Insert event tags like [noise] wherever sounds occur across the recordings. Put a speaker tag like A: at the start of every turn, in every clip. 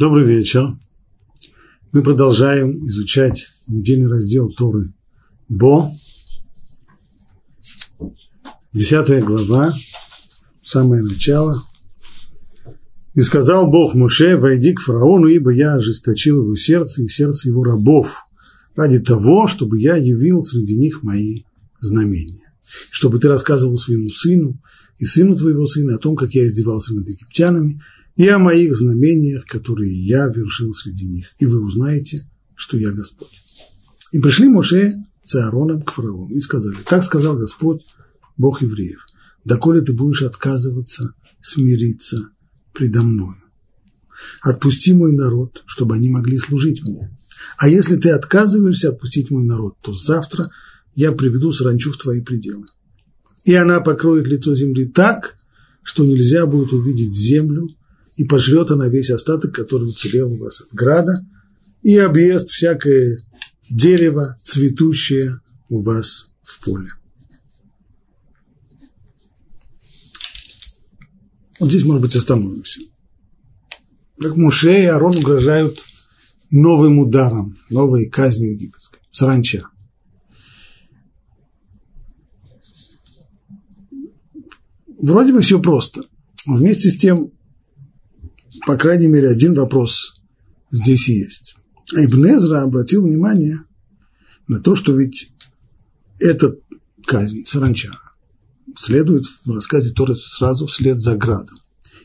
A: Добрый вечер. Мы продолжаем изучать недельный раздел Торы Бо. Десятая глава, самое начало. «И сказал Бог Муше, войди к фараону, ибо я ожесточил его сердце и сердце его рабов, ради того, чтобы я явил среди них мои знамения. Чтобы ты рассказывал своему сыну и сыну твоего сына о том, как я издевался над египтянами, и о моих знамениях, которые я вершил среди них, и вы узнаете, что я Господь. И пришли Моше с Аароном к фараону и сказали, так сказал Господь, Бог евреев, доколе ты будешь отказываться смириться предо мною. Отпусти мой народ, чтобы они могли служить мне. А если ты отказываешься отпустить мой народ, то завтра я приведу саранчу в твои пределы. И она покроет лицо земли так, что нельзя будет увидеть землю и пожрет она весь остаток, который уцелел у вас от града, и объест всякое дерево, цветущее у вас в поле. Вот здесь, может быть, остановимся. Как Муше и Арон угрожают новым ударом, новой казнью египетской, саранча. Вроде бы все просто. Вместе с тем по крайней мере, один вопрос здесь есть. А Ибн Эзра обратил внимание на то, что ведь этот казнь, саранча, следует в рассказе Торы сразу вслед за градом.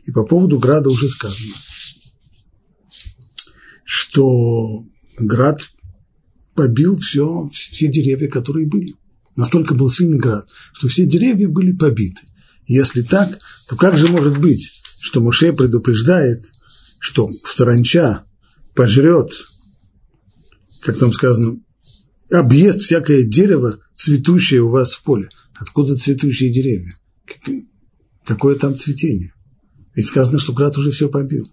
A: И по поводу града уже сказано, что град побил все, все деревья, которые были. Настолько был сильный град, что все деревья были побиты. Если так, то как же может быть, что Муше предупреждает, что саранча пожрет, как там сказано, объест всякое дерево, цветущее у вас в поле. Откуда цветущие деревья? Какое там цветение? Ведь сказано, что град уже все побил.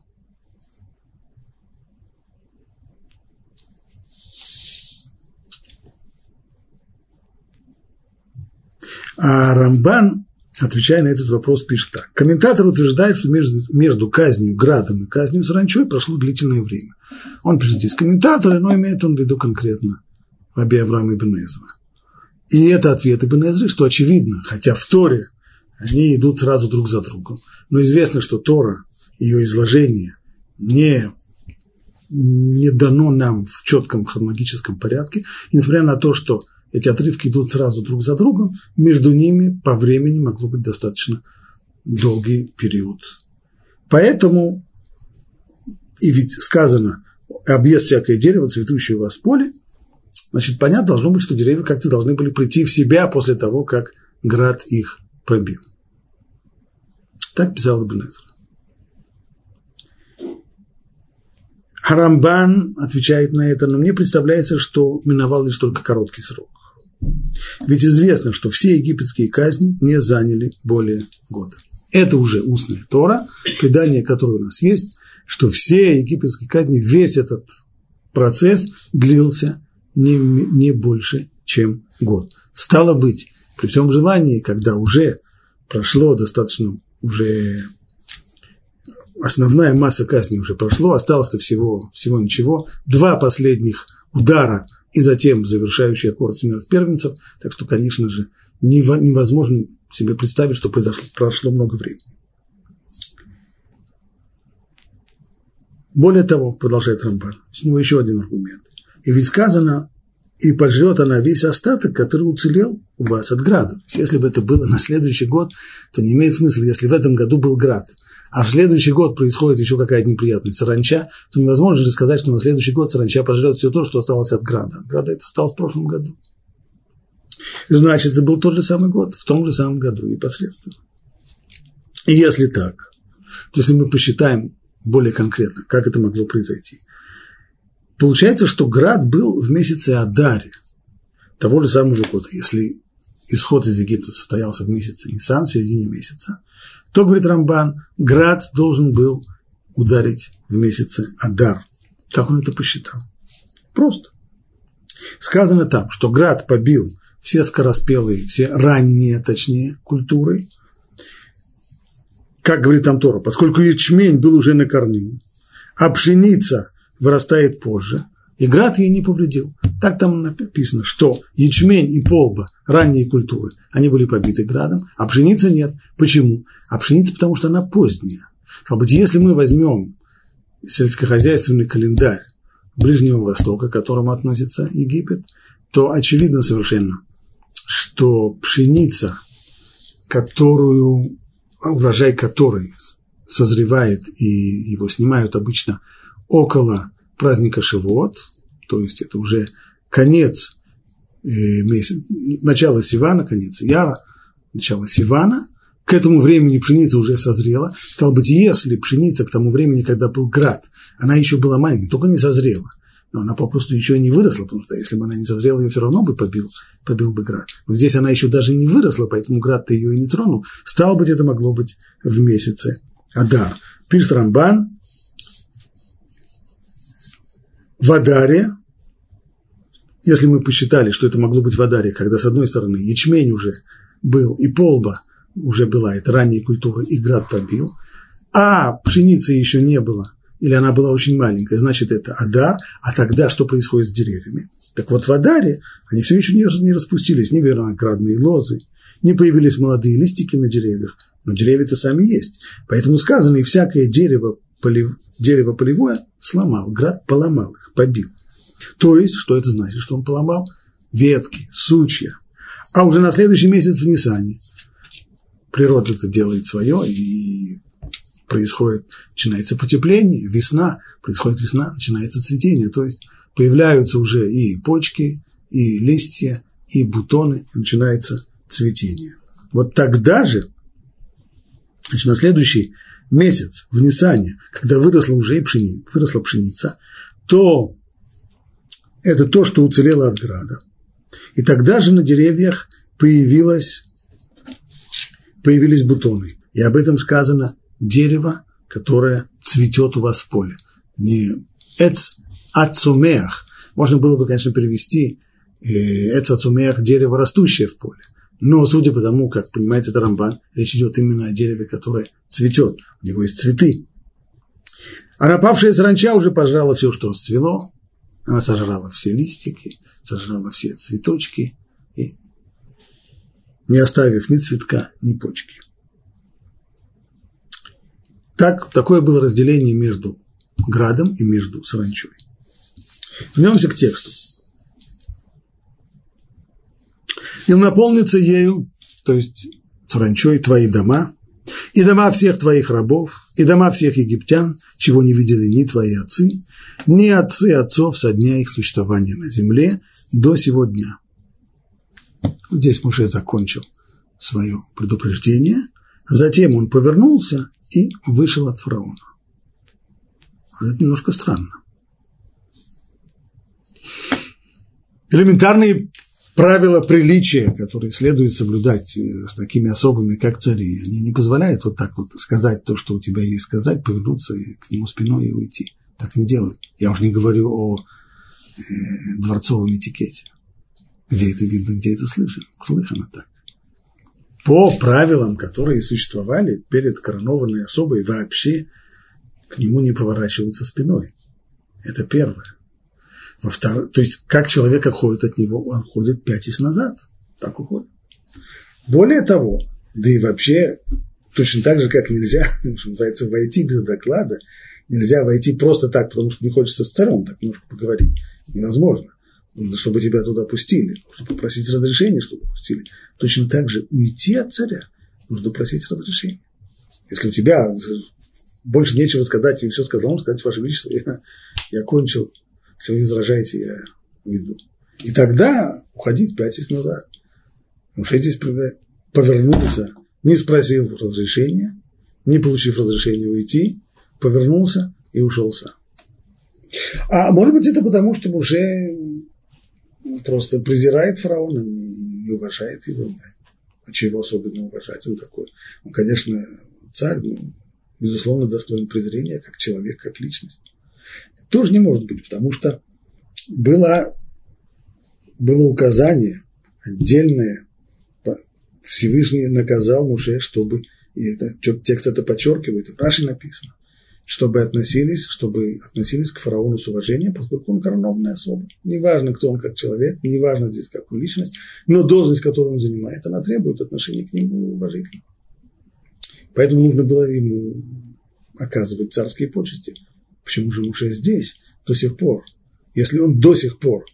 A: А Рамбан отвечая на этот вопрос, пишет так. Комментатор утверждает, что между, между казнью Градом и казнью Саранчой прошло длительное время. Он пишет здесь комментаторы, но имеет он в виду конкретно Раби Авраама Ибн Эзра. И это ответ Ибн Эзры, что очевидно, хотя в Торе они идут сразу друг за другом, но известно, что Тора, ее изложение не, не дано нам в четком хронологическом порядке, и несмотря на то, что эти отрывки идут сразу друг за другом, между ними по времени могло быть достаточно долгий период. Поэтому, и ведь сказано, объезд всякое дерево, цветущее у вас поле, значит, понятно должно быть, что деревья как-то должны были прийти в себя после того, как град их пробил. Так писал Ибн Харамбан отвечает на это, но мне представляется, что миновал лишь только короткий срок. Ведь известно, что все египетские казни не заняли более года. Это уже устная Тора, предание, которое у нас есть, что все египетские казни, весь этот процесс длился не, не больше, чем год. Стало быть, при всем желании, когда уже прошло достаточно, уже основная масса казни уже прошло, осталось-то всего, всего ничего, два последних удара – и затем завершающий аккорд смерть первенцев. Так что, конечно же, невозможно себе представить, что произошло, прошло много времени. Более того, продолжает Рамбан, с него еще один аргумент. И ведь сказано, и пожрет она весь остаток, который уцелел у вас от града. Если бы это было на следующий год, то не имеет смысла, если в этом году был град – а в следующий год происходит еще какая-то неприятная саранча, то невозможно же сказать, что на следующий год саранча пожрет все то, что осталось от града. От града это осталось в прошлом году. Значит, это был тот же самый год, в том же самом году непосредственно. И если так, то если мы посчитаем более конкретно, как это могло произойти, получается, что град был в месяце Адаре, того же самого года. Если исход из Египта состоялся в месяце Нисан, в середине месяца, то, говорит Рамбан, град должен был ударить в месяце Адар. Как он это посчитал? Просто. Сказано там, что град побил все скороспелые, все ранние, точнее, культуры. Как говорит там Тора, поскольку ячмень был уже на корню, а пшеница вырастает позже, и град ей не повредил. Так там написано, что ячмень и полба, ранние культуры, они были побиты градом, а пшеница нет. Почему? А пшеница, потому что она поздняя. Стало быть, если мы возьмем сельскохозяйственный календарь Ближнего Востока, к которому относится Египет, то очевидно совершенно, что пшеница, которую, урожай которой созревает и его снимают обычно около праздника Шивот, то есть это уже конец э, начало Сивана, конец Яра, начало Сивана, к этому времени пшеница уже созрела. Стало быть, если пшеница к тому времени, когда был град, она еще была маленькая, только не созрела, но она попросту еще не выросла, потому что если бы она не созрела, ее все равно бы побил, побил бы град. Но здесь она еще даже не выросла, поэтому град-то ее и не тронул. Стало быть, это могло быть в месяце Адар. Пишет Рамбан, в Адаре, если мы посчитали, что это могло быть в Адаре, когда с одной стороны ячмень уже был и полба уже была, это ранние культуры, и град побил, а пшеницы еще не было, или она была очень маленькая, значит, это Адар, а тогда что происходит с деревьями? Так вот, в Адаре они все еще не, распустились, ни виноградные лозы, не появились молодые листики на деревьях, но деревья-то сами есть. Поэтому сказано, и всякое дерево, полив, дерево полевое сломал, град поломал их, побил. То есть, что это значит, что он поломал? Ветки, сучья. А уже на следующий месяц в Нисане природа это делает свое, и происходит, начинается потепление, весна, происходит весна, начинается цветение, то есть появляются уже и почки, и листья, и бутоны, начинается цветение. Вот тогда же, значит, на следующий месяц в Нисане, когда выросла уже пшеница, выросла пшеница, то это то, что уцелело от града. И тогда же на деревьях появились бутоны. И об этом сказано дерево, которое цветет у вас в поле. Не эц ацумеах. Можно было бы, конечно, перевести э, эц ацумеах – дерево, растущее в поле. Но, судя по тому, как понимает это Рамбан, речь идет именно о дереве, которое цветет. У него есть цветы. А напавшая саранча уже пожрала все, что расцвело. Она сожрала все листики, сожрала все цветочки, и не оставив ни цветка, ни почки. Так, такое было разделение между градом и между саранчой. Вернемся к тексту. И наполнится ею, то есть саранчой, твои дома, и дома всех твоих рабов, и дома всех египтян, чего не видели ни твои отцы, ни отцы отцов со дня их существования на земле до сего дня. Здесь Муше закончил свое предупреждение, затем он повернулся и вышел от фараона. Это немножко странно. Элементарные правила приличия, которые следует соблюдать э, с такими особыми, как цари, они не позволяют вот так вот сказать то, что у тебя есть сказать, повернуться к нему спиной и уйти. Так не делают. Я уже не говорю о э, дворцовом этикете. Где это видно, где это слышно? Слыхано так. По правилам, которые существовали перед коронованной особой, вообще к нему не поворачиваются спиной. Это первое. Во вторых, то есть, как человек отходит от него, он ходит пятясь назад. Так уходит. Более того, да и вообще, точно так же, как нельзя, [laughs] что называется, войти без доклада, нельзя войти просто так, потому что не хочется с царем так немножко поговорить. Невозможно. Нужно, чтобы тебя туда пустили. Нужно попросить разрешения, чтобы пустили. Точно так же уйти от царя нужно просить разрешения. Если у тебя больше нечего сказать, и все сказал, он сказать, Ваше Величество, я, я кончил если вы не возражаете, я уйду. И тогда уходить, пятись назад. Муж здесь повернулся, не спросил разрешения, не получив разрешения уйти, повернулся и ушел сам. А может быть, это потому, что Муше просто презирает фараона, не, не уважает его. А чего особенно уважать? Он такой. Он, конечно, царь, но, безусловно, достоин презрения как человек, как личность тоже не может быть, потому что было, было указание отдельное, Всевышний наказал Муше, чтобы, и это, текст это подчеркивает, в Раши написано, чтобы относились, чтобы относились к фараону с уважением, поскольку он коронованная особа. Неважно, кто он как человек, неважно здесь, как он личность, но должность, которую он занимает, она требует отношения к нему уважительного. Поэтому нужно было ему оказывать царские почести. Почему же Муше здесь до сих пор? Если он до сих пор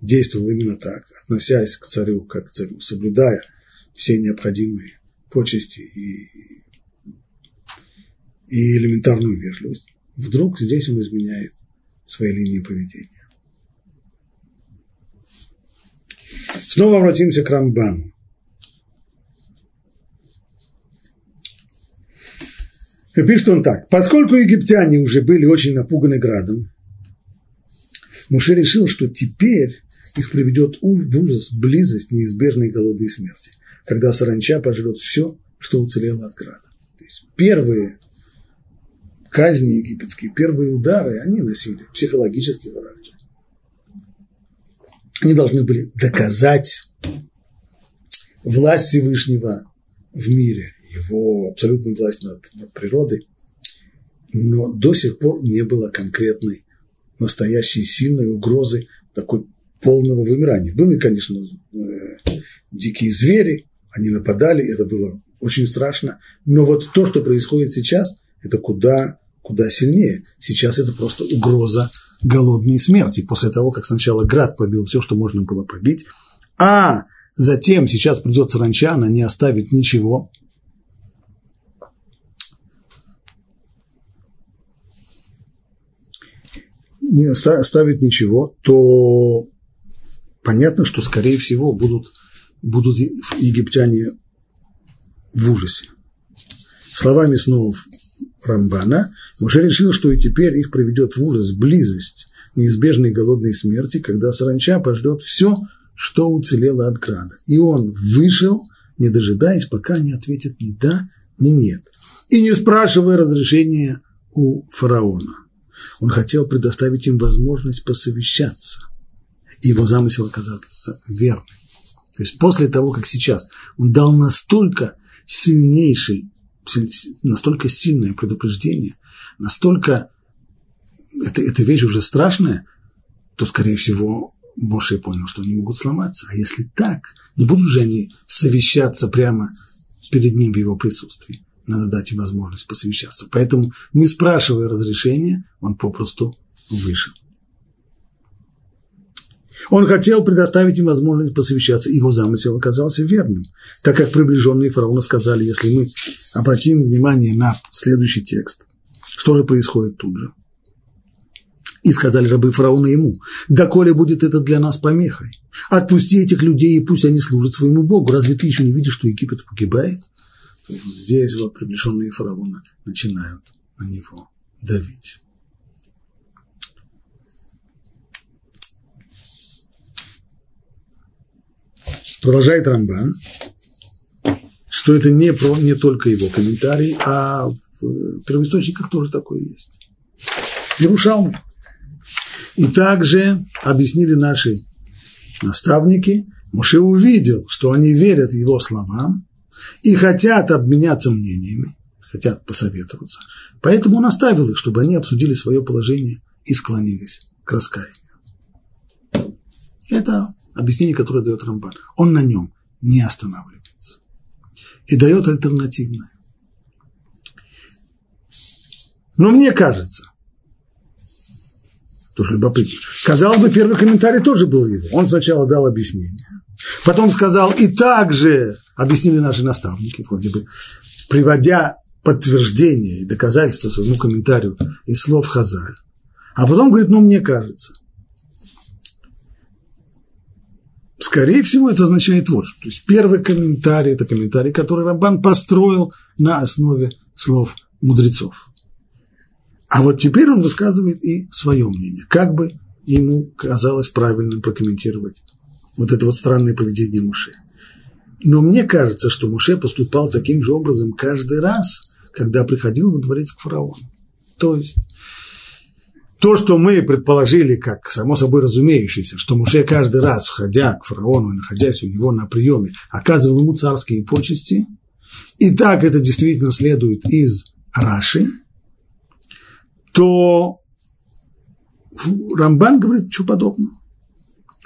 A: действовал именно так, относясь к царю как к царю, соблюдая все необходимые почести и, и элементарную вежливость, вдруг здесь он изменяет свои линии поведения. Снова обратимся к Рамбану. И пишет он так. Поскольку египтяне уже были очень напуганы градом, Муше решил, что теперь их приведет в ужас близость неизбежной голодной смерти, когда саранча пожрет все, что уцелело от града. То есть первые казни египетские, первые удары, они носили психологический характер. Они должны были доказать власть Всевышнего в мире, его абсолютную власть над, над природой, но до сих пор не было конкретной, настоящей сильной угрозы такой полного вымирания. Были, конечно, э, дикие звери, они нападали, это было очень страшно, но вот то, что происходит сейчас, это куда, куда сильнее. Сейчас это просто угроза голодной смерти, после того, как сначала град побил все, что можно было побить, а затем сейчас придет саранча, она не оставит ничего, не оставит ничего, то понятно, что, скорее всего, будут, будут египтяне в ужасе. Словами снова Рамбана, Муше решил, что и теперь их приведет в ужас близость неизбежной голодной смерти, когда саранча пожрет все, что уцелело от града. И он вышел, не дожидаясь, пока не ответит ни да, ни нет. И не спрашивая разрешения у фараона. Он хотел предоставить им возможность посовещаться. И его замысел оказался верным. То есть после того, как сейчас он дал настолько сильнейший, настолько сильное предупреждение, настолько это, эта вещь уже страшная, то, скорее всего, Моше понял, что они могут сломаться. А если так, не будут же они совещаться прямо перед ним в его присутствии надо дать им возможность посовещаться. Поэтому, не спрашивая разрешения, он попросту вышел. Он хотел предоставить им возможность посовещаться, его замысел оказался верным, так как приближенные фараона сказали, если мы обратим внимание на следующий текст, что же происходит тут же. И сказали рабы фараона ему, да коли будет это для нас помехой, отпусти этих людей, и пусть они служат своему Богу. Разве ты еще не видишь, что Египет погибает? здесь вот приближенные фараона начинают на него давить. Продолжает Рамбан, что это не, про, не только его комментарий, а в первоисточниках тоже такое есть. Ярушалм. И также объяснили наши наставники, Моше увидел, что они верят его словам, и хотят обменяться мнениями, хотят посоветоваться. Поэтому он оставил их, чтобы они обсудили свое положение и склонились к раскаянию. Это объяснение, которое дает Рамбан. Он на нем не останавливается. И дает альтернативное. Но мне кажется, тоже любопытно, казалось бы, первый комментарий тоже был его. Он сначала дал объяснение, потом сказал, и также объяснили наши наставники, вроде бы, приводя подтверждение и доказательства своему комментарию из слов Хазаль. А потом говорит, ну, мне кажется. Скорее всего, это означает вот что. То есть первый комментарий – это комментарий, который Рамбан построил на основе слов мудрецов. А вот теперь он высказывает и свое мнение, как бы ему казалось правильным прокомментировать вот это вот странное поведение Муше. Но мне кажется, что Муше поступал таким же образом каждый раз, когда приходил во дворец к фараону. То есть то, что мы предположили, как само собой разумеющееся, что Муше каждый раз, входя к фараону и находясь у него на приеме, оказывал ему царские почести, и так это действительно следует из Раши, то Рамбан говорит ничего подобного.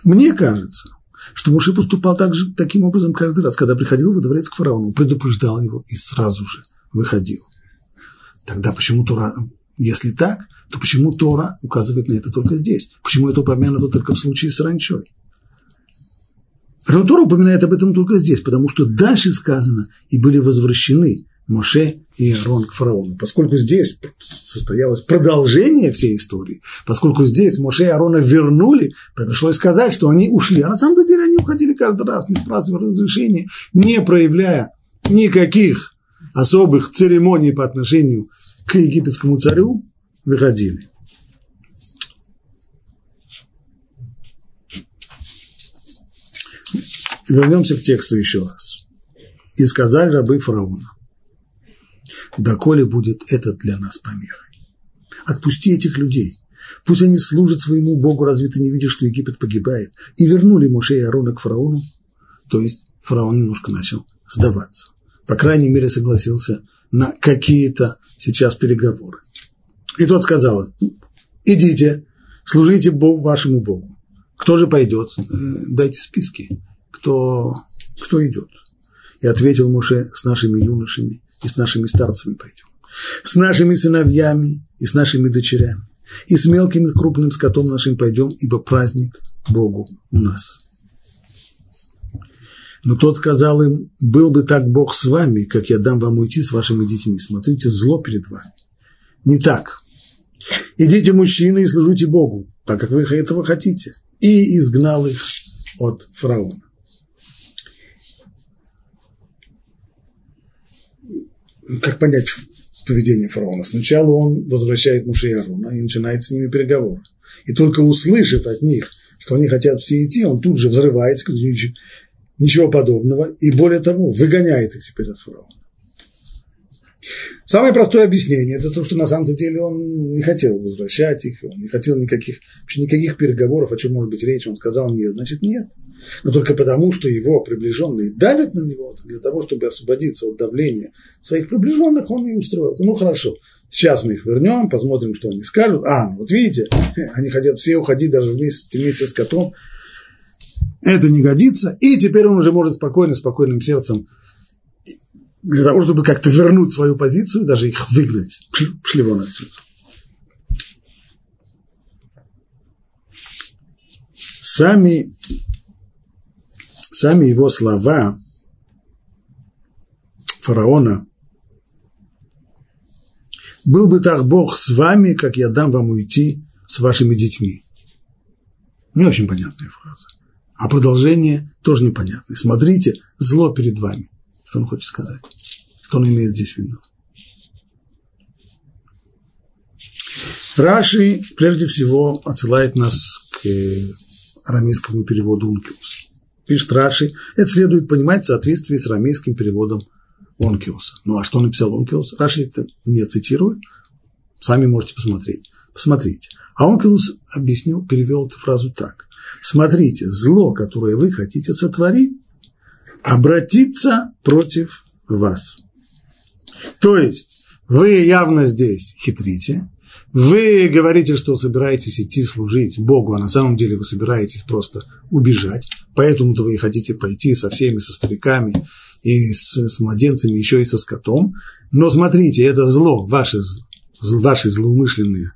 A: Мне кажется, что Муше поступал так же, таким образом каждый раз, когда приходил во дворец к фараону, предупреждал его и сразу же выходил. Тогда почему Тора, если так, то почему Тора указывает на это только здесь? Почему это упомянуто только в случае с ранчой? Тора упоминает об этом только здесь, потому что дальше сказано, и были возвращены Моше и Аарон к фараону. Поскольку здесь состоялось продолжение всей истории, поскольку здесь Моше и Аарона вернули, пришлось сказать, что они ушли. А на самом деле они уходили каждый раз, не спрашивая разрешения, не проявляя никаких особых церемоний по отношению к египетскому царю, выходили. Вернемся к тексту еще раз. «И сказали рабы фараона, доколе будет это для нас помехой. Отпусти этих людей, пусть они служат своему Богу, разве ты не видишь, что Египет погибает? И вернули Моше и Аарона к фараону, то есть фараон немножко начал сдаваться. По крайней мере, согласился на какие-то сейчас переговоры. И тот сказал, идите, служите Богу, вашему Богу. Кто же пойдет? Э, дайте списки, кто, кто идет. И ответил Муше с нашими юношами и с нашими старцами пойдем, с нашими сыновьями и с нашими дочерями, и с мелким и крупным скотом нашим пойдем, ибо праздник Богу у нас. Но тот сказал им, был бы так Бог с вами, как я дам вам уйти с вашими детьми. Смотрите, зло перед вами. Не так. Идите, мужчины, и служите Богу, так как вы этого хотите. И изгнал их от фараона. как понять поведение фараона? Сначала он возвращает Муше и Аруна и начинает с ними переговоры. И только услышав от них, что они хотят все идти, он тут же взрывается, ничего подобного, и более того, выгоняет их теперь от фараона. Самое простое объяснение – это то, что на самом деле он не хотел возвращать их, он не хотел никаких, вообще никаких переговоров, о чем может быть речь, он сказал нет, значит нет но только потому, что его приближенные давят на него, для того, чтобы освободиться от давления своих приближенных, он и устроил. Ну хорошо, сейчас мы их вернем, посмотрим, что они скажут. А, ну вот видите, [laughs] они хотят все уходить даже вместе, вместе с котом. Это не годится. И теперь он уже может спокойно, спокойным сердцем для того, чтобы как-то вернуть свою позицию, даже их выгнать, шли вон отсюда. Сами сами его слова фараона «Был бы так Бог с вами, как я дам вам уйти с вашими детьми». Не очень понятная фраза. А продолжение тоже непонятное. Смотрите, зло перед вами. Что он хочет сказать? Что он имеет здесь в виду? Раши прежде всего отсылает нас к арамейскому переводу Ункиуса пишет Раши, это следует понимать в соответствии с рамейским переводом Онкилуса. Ну а что написал Онкилус? Раши это не цитирует, сами можете посмотреть. Посмотрите. А Онкилус объяснил, перевел эту фразу так. Смотрите, зло, которое вы хотите сотворить, обратиться против вас. То есть вы явно здесь хитрите, вы говорите, что собираетесь идти служить Богу, а на самом деле вы собираетесь просто убежать. Поэтому-то вы и хотите пойти со всеми, со стариками и с, с младенцами, еще и со скотом. Но смотрите, это зло, ваши, ваши злоумышленные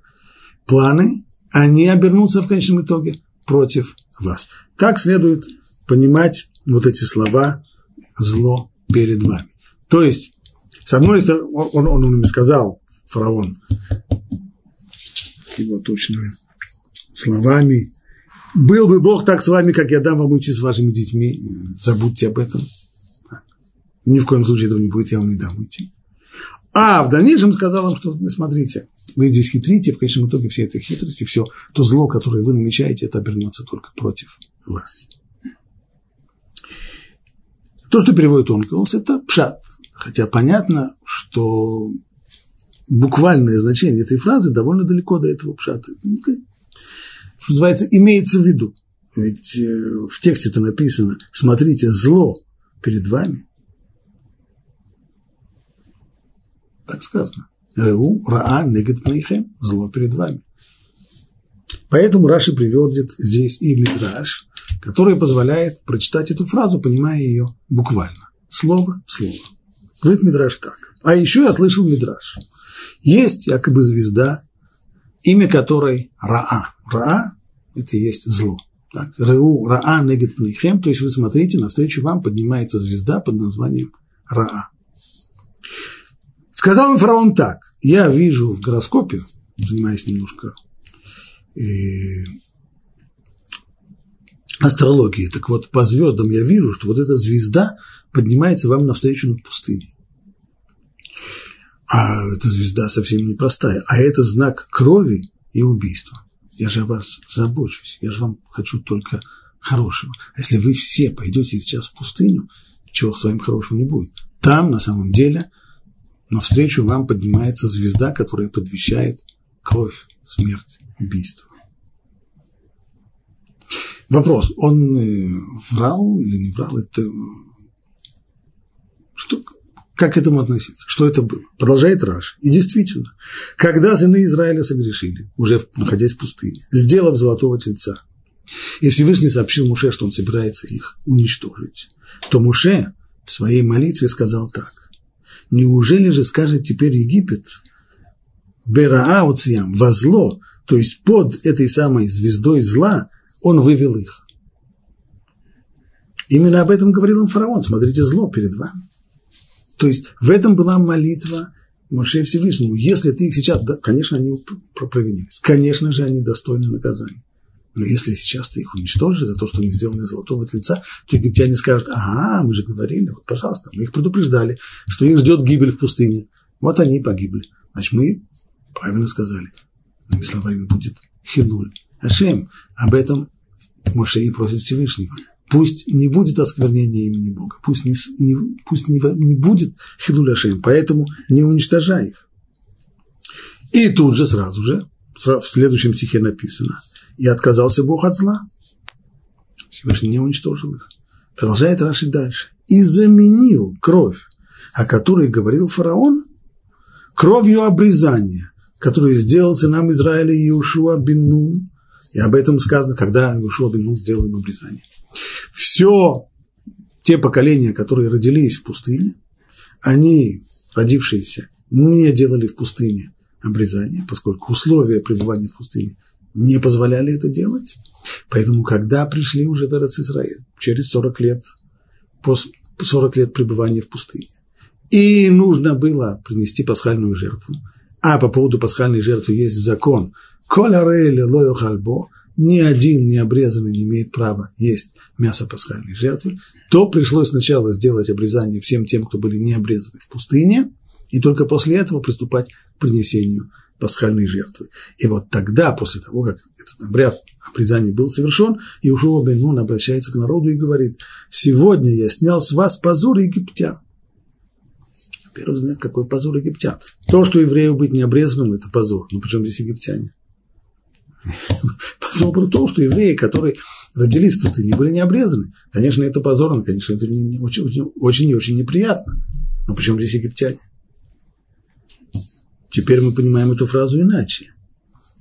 A: планы, они обернутся в конечном итоге против вас. Так следует понимать вот эти слова «зло перед вами». То есть, с одной стороны, он, он, он им сказал, фараон, его точными словами. Был бы Бог так с вами, как я дам вам уйти с вашими детьми. Забудьте об этом. Ни в коем случае этого не будет, я вам не дам уйти. А в дальнейшем сказал им, что, смотрите, вы здесь хитрите, в конечном итоге все этой хитрости, все то зло, которое вы намечаете, это обернется только против вас. То, что переводит Онкелос, это пшат. Хотя понятно, что буквальное значение этой фразы довольно далеко до этого пшата. Что называется, имеется в виду. Ведь э, в тексте это написано, смотрите, зло перед вами. Так сказано. Реу, Раа, Негет Пнейхем, зло перед вами. Поэтому Раши приводит здесь и Мидраш, который позволяет прочитать эту фразу, понимая ее буквально, слово в слово. Говорит Мидраш так. А еще я слышал Мидраш. Есть якобы звезда, имя которой Раа. Раа – это и есть зло. Так, Реу Раа Негет Пнейхем, то есть вы смотрите, навстречу вам поднимается звезда под названием Раа. Сказал им фараон так, я вижу в гороскопе, занимаясь немножко астрологией, так вот по звездам я вижу, что вот эта звезда поднимается вам навстречу над пустыней. А эта звезда совсем непростая, а это знак крови и убийства. Я же о вас забочусь, я же вам хочу только хорошего. А если вы все пойдете сейчас в пустыню, чего с вами хорошего не будет. Там, на самом деле, навстречу вам поднимается звезда, которая подвещает кровь, смерть, убийство. Вопрос, он э, врал или не врал? Это что, как к этому относиться? Что это было? Продолжает Раш. И действительно, когда сыны Израиля согрешили, уже находясь в пустыне, сделав золотого тельца, и Всевышний сообщил Муше, что он собирается их уничтожить, то Муше в своей молитве сказал так. Неужели же скажет теперь Египет, Берааоциям, во зло, то есть под этой самой звездой зла, он вывел их. Именно об этом говорил им фараон. Смотрите, зло перед вами. То есть в этом была молитва Моше Всевышнему. Если ты их сейчас, да, конечно, они провинились. Конечно же, они достойны наказания. Но если сейчас ты их уничтожишь за то, что они сделали золотого тельца, то египтяне скажут, ага, мы же говорили, вот, пожалуйста, мы их предупреждали, что их ждет гибель в пустыне. Вот они и погибли. Значит, мы правильно сказали. Другими словами, будет хинуль. Ашем об этом Моше и просит Всевышнего. Пусть не будет осквернения имени Бога, пусть не, не, пусть не, не будет хилуля Ашем, поэтому не уничтожай их. И тут же, сразу же, в следующем стихе написано, и отказался Бог от зла. Всевышний не уничтожил их. Продолжает Раши дальше. И заменил кровь, о которой говорил фараон, кровью обрезания, которую сделал сынам Израиля Иешуа бин Нун. И об этом сказано, когда Иешуа Нун сделал им обрезание. Все те поколения, которые родились в пустыне, они, родившиеся, не делали в пустыне обрезание, поскольку условия пребывания в пустыне не позволяли это делать. Поэтому, когда пришли уже в Израиль, через 40 лет, после 40 лет пребывания в пустыне, и нужно было принести пасхальную жертву, а по поводу пасхальной жертвы есть закон «Коля рейли лою хальбо», ни один необрезанный не имеет права есть мясо пасхальной жертвы, то пришлось сначала сделать обрезание всем тем, кто были не обрезаны в пустыне, и только после этого приступать к принесению пасхальной жертвы. И вот тогда, после того, как этот обряд обрезания был совершен, Иушуа бен Нун обращается к народу и говорит, «Сегодня я снял с вас позор египтян». Первый взгляд, какой позор египтян. То, что еврею быть необрезанным, это позор. Но причем здесь египтяне? [laughs] Позор в том, что евреи, которые родились в пустыне, были не обрезаны. Конечно, это позорно, конечно, это не, очень, очень, очень и очень неприятно. Но почему здесь египтяне? Теперь мы понимаем эту фразу иначе.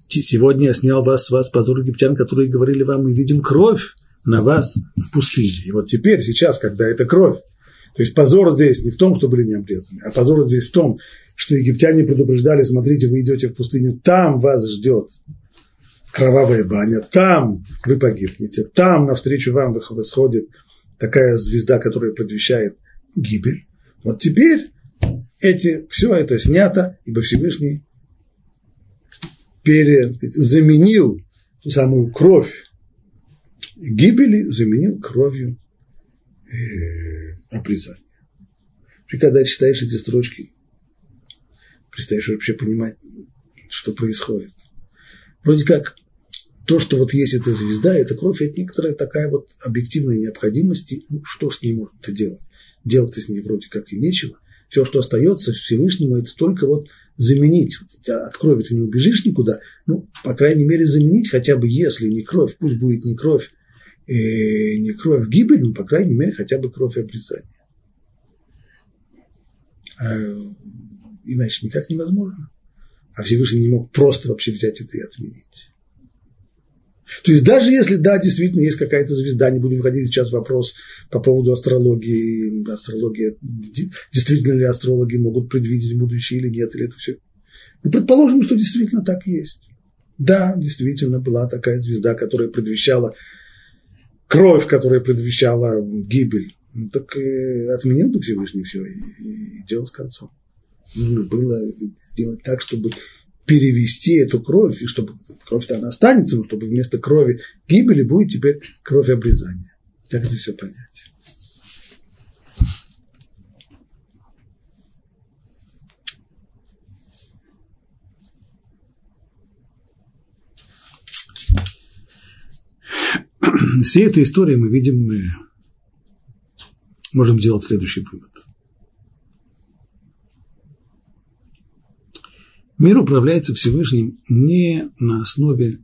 A: Сегодня я снял вас с вас позор египтян, которые говорили вам, мы видим кровь на вас в пустыне. И вот теперь, сейчас, когда это кровь, то есть позор здесь не в том, что были не а позор здесь в том, что египтяне предупреждали, смотрите, вы идете в пустыню, там вас ждет кровавая баня, там вы погибнете, там навстречу вам восходит такая звезда, которая предвещает гибель. Вот теперь эти, все это снято, ибо Всевышний пере, заменил ту самую кровь гибели, заменил кровью э, обрезания. И когда читаешь эти строчки, перестаешь вообще понимать, что происходит. Вроде как то, что вот есть эта звезда, эта кровь, это некоторая такая вот объективная необходимость, ну, что с ней можно делать? Делать-то с ней вроде как и нечего. Все, что остается Всевышнему, это только вот заменить. От крови ты не убежишь никуда, ну, по крайней мере, заменить хотя бы, если не кровь, пусть будет не кровь, э, не кровь гибель, но, по крайней мере, хотя бы кровь обрезания. А иначе никак невозможно. А Всевышний не мог просто вообще взять это и отменить. То есть даже если, да, действительно есть какая-то звезда, не будем входить сейчас в вопрос по поводу астрологии, астрология, действительно ли астрологи могут предвидеть будущее или нет, или это все. Ну, предположим, что действительно так есть. Да, действительно была такая звезда, которая предвещала кровь, которая предвещала гибель. Ну, так э, отменил бы Всевышний все и, и дело с концом. Нужно было сделать так, чтобы перевести эту кровь, и чтобы кровь-то она останется, но чтобы вместо крови гибели будет теперь кровь обрезания. Как это все понять? Всей этой истории мы видим, мы можем сделать следующий вывод – Мир управляется Всевышним не на основе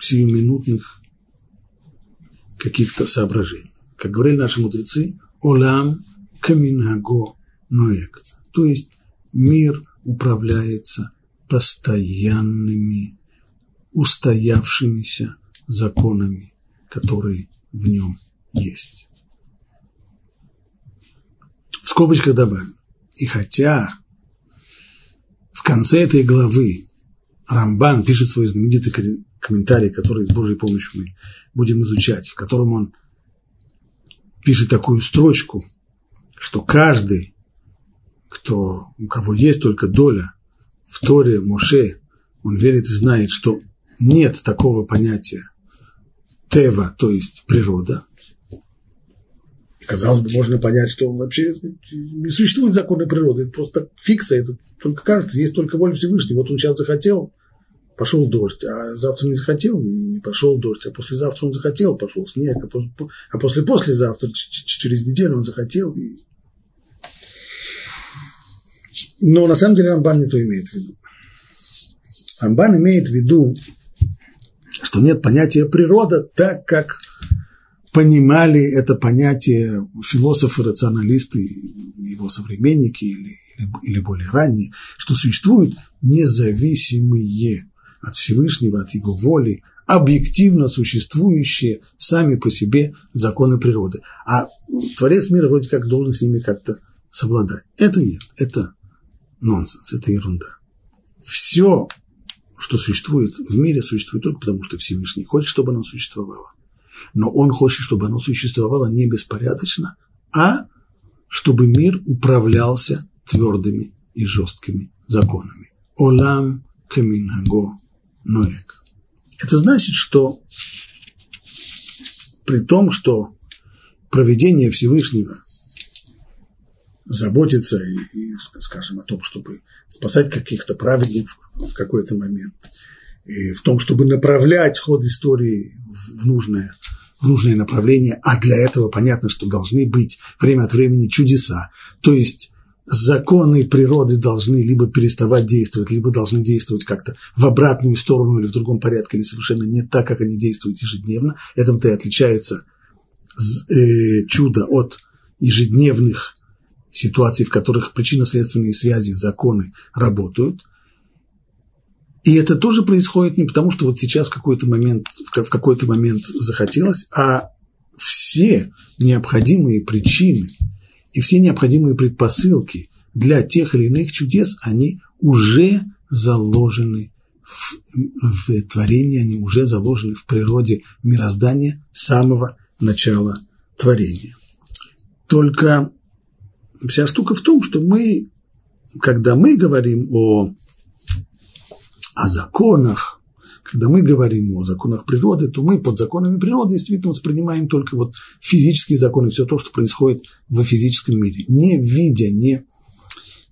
A: сиюминутных каких-то соображений. Как говорили наши мудрецы, «Олам каминаго ноек». То есть мир управляется постоянными, устоявшимися законами, которые в нем есть. В скобочках добавим. И хотя в конце этой главы Рамбан пишет свой знаменитый комментарий, который с Божьей помощью мы будем изучать, в котором он пишет такую строчку, что каждый, кто, у кого есть только доля в Торе Моше, он верит и знает, что нет такого понятия тева, то есть природа, и, казалось бы, можно понять, что вообще не существует законной природы. Это просто фикция, это только кажется, есть только воля Всевышнего. Вот он сейчас захотел, пошел дождь, а завтра не захотел, не пошел дождь, а послезавтра он захотел, пошел снег, а, после, а после послезавтра, через неделю он захотел. И... Но на самом деле Рамбан не то имеет в виду. Рамбан имеет в виду, что нет понятия природа так, как понимали это понятие философы, рационалисты, его современники или, или, или более ранние, что существуют независимые от Всевышнего, от его воли, объективно существующие сами по себе законы природы. А Творец мира вроде как должен с ними как-то совладать. Это нет, это нонсенс, это ерунда. Все, что существует в мире, существует только потому, что Всевышний хочет, чтобы оно существовало но он хочет, чтобы оно существовало не беспорядочно, а чтобы мир управлялся твердыми и жесткими законами. Олам каминаго ноек. Это значит, что при том, что проведение Всевышнего заботится и, и, скажем, о том, чтобы спасать каких-то праведников в какой-то момент, и в том, чтобы направлять ход истории в нужное в нужное направление, а для этого понятно, что должны быть время от времени чудеса. То есть законы природы должны либо переставать действовать, либо должны действовать как-то в обратную сторону или в другом порядке, или совершенно не так, как они действуют ежедневно. Этим-то и отличается э, чудо от ежедневных ситуаций, в которых причинно-следственные связи, законы работают – и это тоже происходит не потому, что вот сейчас в какой-то момент, в какой-то момент захотелось, а все необходимые причины и все необходимые предпосылки для тех или иных чудес, они уже заложены в, в творении, они уже заложены в природе мироздания с самого начала творения. Только вся штука в том, что мы, когда мы говорим о о законах, когда мы говорим о законах природы, то мы под законами природы действительно воспринимаем только вот физические законы, все то, что происходит в физическом мире, не видя, не,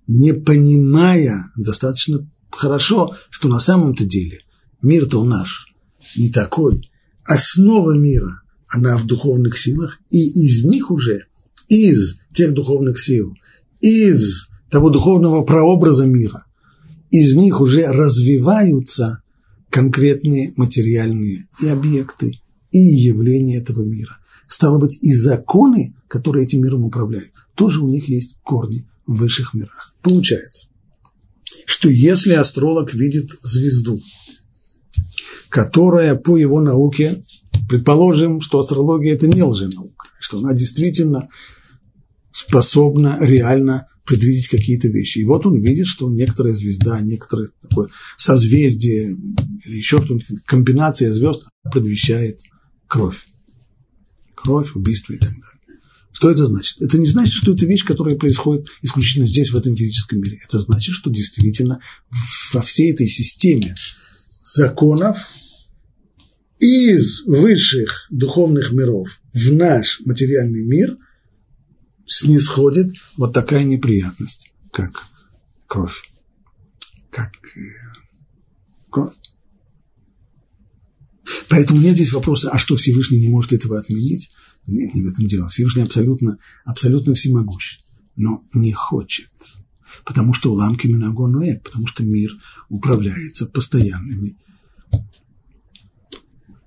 A: не понимая достаточно хорошо, что на самом-то деле мир-то у наш не такой. Основа мира, она в духовных силах, и из них уже, из тех духовных сил, из того духовного прообраза мира – из них уже развиваются конкретные материальные и объекты, и явления этого мира. Стало быть, и законы, которые этим миром управляют, тоже у них есть корни в высших мирах. Получается, что если астролог видит звезду, которая по его науке, предположим, что астрология – это не лженаука, что она действительно способна реально предвидеть какие-то вещи. И вот он видит, что некоторая звезда, некоторое такое созвездие или еще что-нибудь, комбинация звезд предвещает кровь. Кровь, убийство и так далее. Что это значит? Это не значит, что это вещь, которая происходит исключительно здесь, в этом физическом мире. Это значит, что действительно во всей этой системе законов из высших духовных миров в наш материальный мир – снисходит вот такая неприятность, как кровь. Как э, кровь. Поэтому нет здесь вопроса, а что Всевышний не может этого отменить? Нет, не в этом дело. Всевышний абсолютно, абсолютно всемогущ, но не хочет. Потому что уламки Минагонуэ, потому что мир управляется постоянными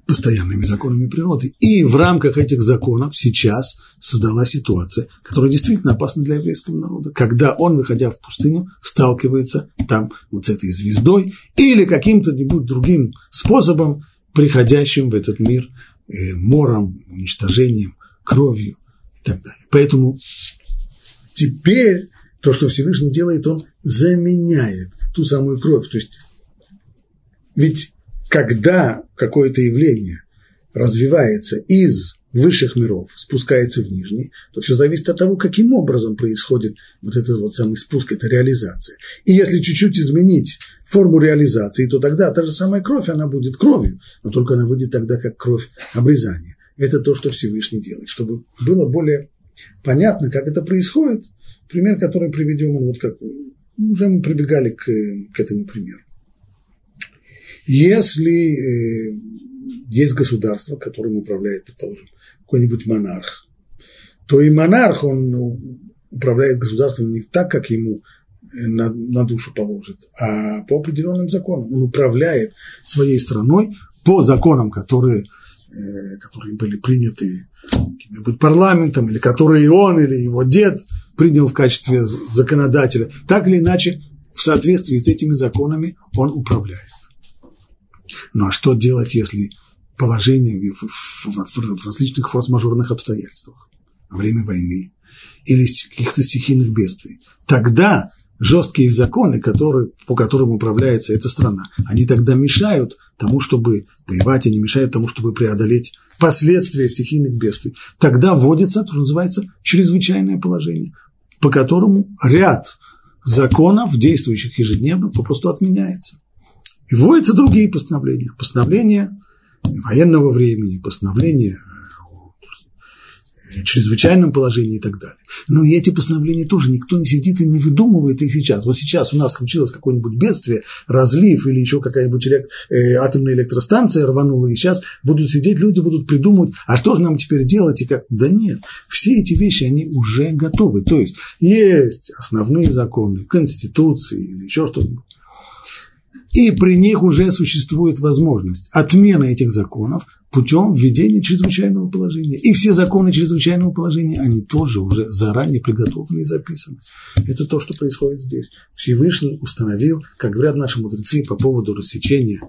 A: постоянными законами природы. И в рамках этих законов сейчас создала ситуация, которая действительно опасна для еврейского народа, когда он, выходя в пустыню, сталкивается там вот с этой звездой или каким-то нибудь другим способом, приходящим в этот мир э, мором, уничтожением, кровью и так далее. Поэтому теперь то, что Всевышний делает, он заменяет ту самую кровь. То есть ведь когда какое-то явление развивается из высших миров, спускается в нижний, то все зависит от того, каким образом происходит вот этот вот самый спуск, эта реализация. И если чуть-чуть изменить форму реализации, то тогда та же самая кровь, она будет кровью, но только она выйдет тогда как кровь обрезания. Это то, что Всевышний делает. Чтобы было более понятно, как это происходит, пример, который приведем, он вот как уже мы прибегали к, к этому примеру. Если э, есть государство, которым управляет, предположим, какой-нибудь монарх, то и монарх, он управляет государством не так, как ему э, на, на душу положит, а по определенным законам. Он управляет своей страной по законам, которые, э, которые были приняты каким-нибудь парламентом, или которые он или его дед принял в качестве законодателя. Так или иначе, в соответствии с этими законами он управляет. Ну а что делать, если положение в, в, в, в различных форс-мажорных обстоятельствах, время войны или каких-то стихийных бедствий? Тогда жесткие законы, которые, по которым управляется эта страна, они тогда мешают тому, чтобы воевать, они мешают тому, чтобы преодолеть последствия стихийных бедствий. Тогда вводится то, что называется чрезвычайное положение, по которому ряд законов, действующих ежедневно, попросту отменяется. И вводятся другие постановления. Постановления военного времени, постановления чрезвычайном положении и так далее. Но и эти постановления тоже никто не сидит и не выдумывает их сейчас. Вот сейчас у нас случилось какое-нибудь бедствие, разлив или еще какая-нибудь элект... э, атомная электростанция рванула, и сейчас будут сидеть люди, будут придумывать, а что же нам теперь делать и как. Да нет, все эти вещи, они уже готовы. То есть есть основные законы, конституции или еще что-нибудь и при них уже существует возможность отмены этих законов путем введения чрезвычайного положения. И все законы чрезвычайного положения, они тоже уже заранее приготовлены и записаны. Это то, что происходит здесь. Всевышний установил, как говорят наши мудрецы по поводу рассечения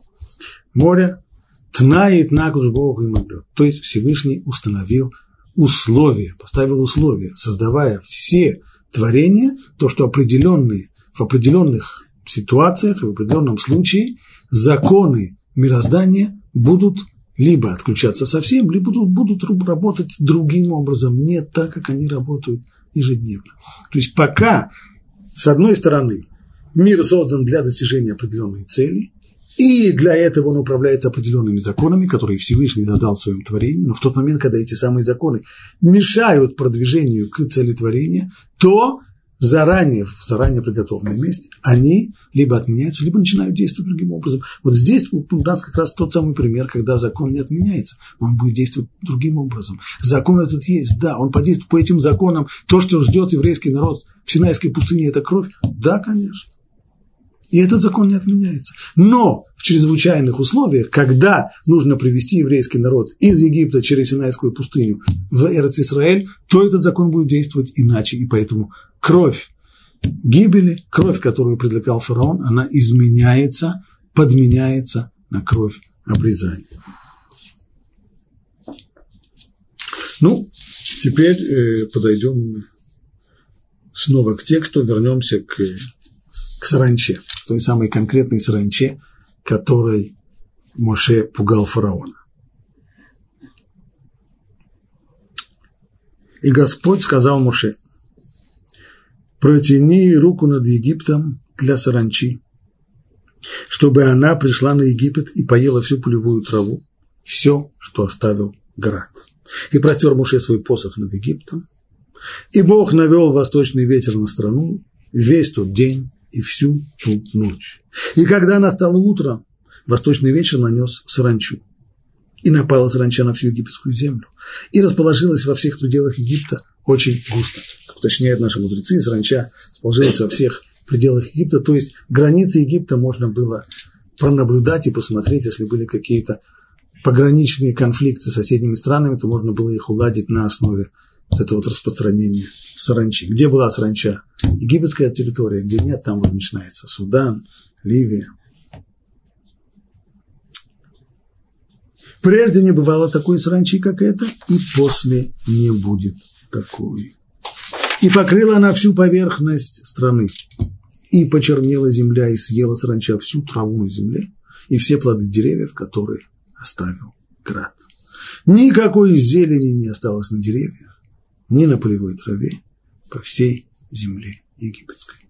A: моря, тнает накуш Богу и моглет. То есть Всевышний установил условия, поставил условия, создавая все творения, то, что определенные, в определенных ситуациях и в определенном случае законы мироздания будут либо отключаться совсем, либо будут, будут работать другим образом, не так, как они работают ежедневно. То есть пока, с одной стороны, мир создан для достижения определенной цели, и для этого он управляется определенными законами, которые Всевышний задал в своем творении, но в тот момент, когда эти самые законы мешают продвижению к цели творения, то заранее, в заранее приготовленном месте, они либо отменяются, либо начинают действовать другим образом. Вот здесь у нас как раз тот самый пример, когда закон не отменяется, он будет действовать другим образом. Закон этот есть, да, он подействует по этим законам. То, что ждет еврейский народ в Синайской пустыне, это кровь? Да, конечно. И этот закон не отменяется. Но в чрезвычайных условиях, когда нужно привести еврейский народ из Египта через Синайскую пустыню в Эрц Исраэль, то этот закон будет действовать иначе. И поэтому кровь гибели, кровь, которую предлагал фараон, она изменяется, подменяется на кровь обрезания. Ну, теперь э, подойдем снова к тексту, вернемся к, к саранче, той самой конкретной саранче, которой Моше пугал фараона. И Господь сказал Моше, протяни руку над Египтом для саранчи, чтобы она пришла на Египет и поела всю полевую траву, все, что оставил град. И простер Муше свой посох над Египтом, и Бог навел восточный ветер на страну весь тот день и всю ту ночь. И когда настало утро, восточный ветер нанес саранчу. И напала саранча на всю египетскую землю. И расположилась во всех пределах Египта очень густо. Уточняют наши мудрецы, саранча расположилась во всех пределах Египта. То есть границы Египта можно было пронаблюдать и посмотреть, если были какие-то пограничные конфликты с соседними странами, то можно было их уладить на основе вот этого вот распространения саранчи. Где была саранча? Египетская территория, где нет, там вот начинается Судан, Ливия. Прежде не бывало такой саранчи, как это, и после не будет такой. И покрыла она всю поверхность страны. И почернела земля, и съела саранча всю траву на земле, и все плоды деревьев, которые оставил град. Никакой зелени не осталось на деревьях, ни на полевой траве по всей земле египетской.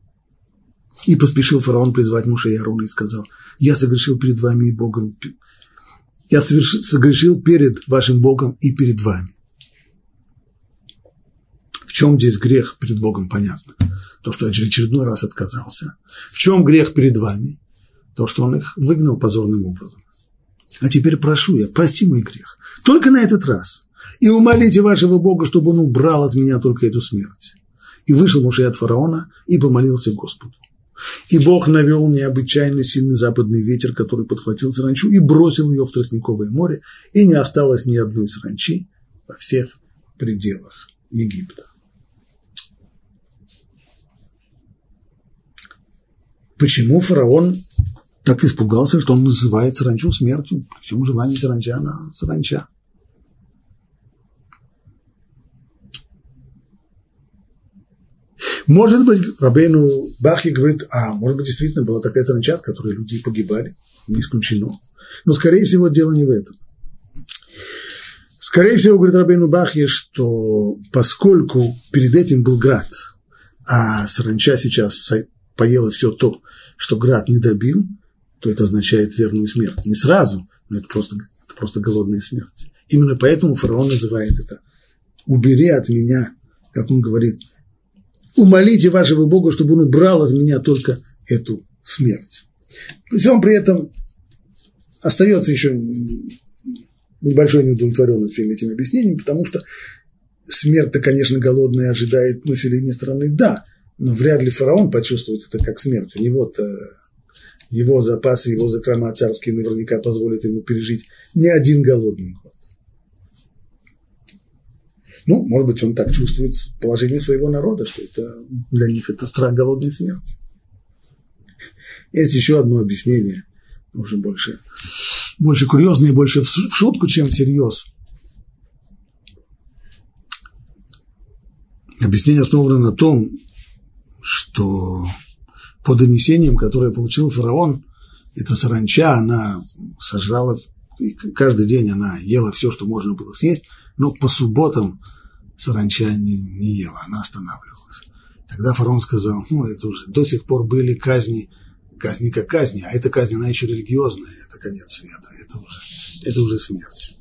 A: И поспешил фараон призвать мужа и Аарона и сказал, я согрешил перед вами и Богом, я совершил, согрешил перед вашим Богом и перед вами. Чем здесь грех перед Богом, понятно. То, что очередной раз отказался. В чем грех перед вами? То, что он их выгнал позорным образом. А теперь прошу я, прости мой грех. Только на этот раз и умолите вашего Бога, чтобы он убрал от меня только эту смерть. И вышел Муше от фараона и помолился Господу. И Бог навел необычайно сильный западный ветер, который подхватил саранчу и бросил ее в Тростниковое море, и не осталось ни одной саранчи во всех пределах Египта. Почему фараон так испугался, что он называет саранчу смертью? При всем желании саранча на саранча. Может быть, Рабейну Бахи говорит, а может быть, действительно была такая саранча, от которой люди погибали, не исключено. Но, скорее всего, дело не в этом. Скорее всего, говорит Рабейну Бахи, что поскольку перед этим был град, а саранча сейчас поела все то, что град не добил, то это означает верную смерть. Не сразу, но это просто, это просто голодная смерть. Именно поэтому фараон называет это «убери от меня», как он говорит, умолите вашего Бога, чтобы он убрал от меня только эту смерть. При всем при этом остается еще небольшой неудовлетворенность всеми этими объяснениями, потому что смерть-то, конечно, голодная ожидает население страны, да, но вряд ли фараон почувствует это как смерть. У него-то его запасы, его закрома царские наверняка позволят ему пережить не один голодный год. Ну, может быть, он так чувствует положение своего народа, что это для них это страх голодной смерти. Есть еще одно объяснение, уже больше, больше курьезное, больше в шутку, чем всерьез. Объяснение основано на том, что по донесениям, которые получил фараон, эта саранча, она сожрала, каждый день она ела все, что можно было съесть, но по субботам саранча не, не ела, она останавливалась. Тогда фараон сказал, ну, это уже до сих пор были казни, казни как казни, а эта казнь, она еще религиозная, это конец света, это уже, это уже смерть.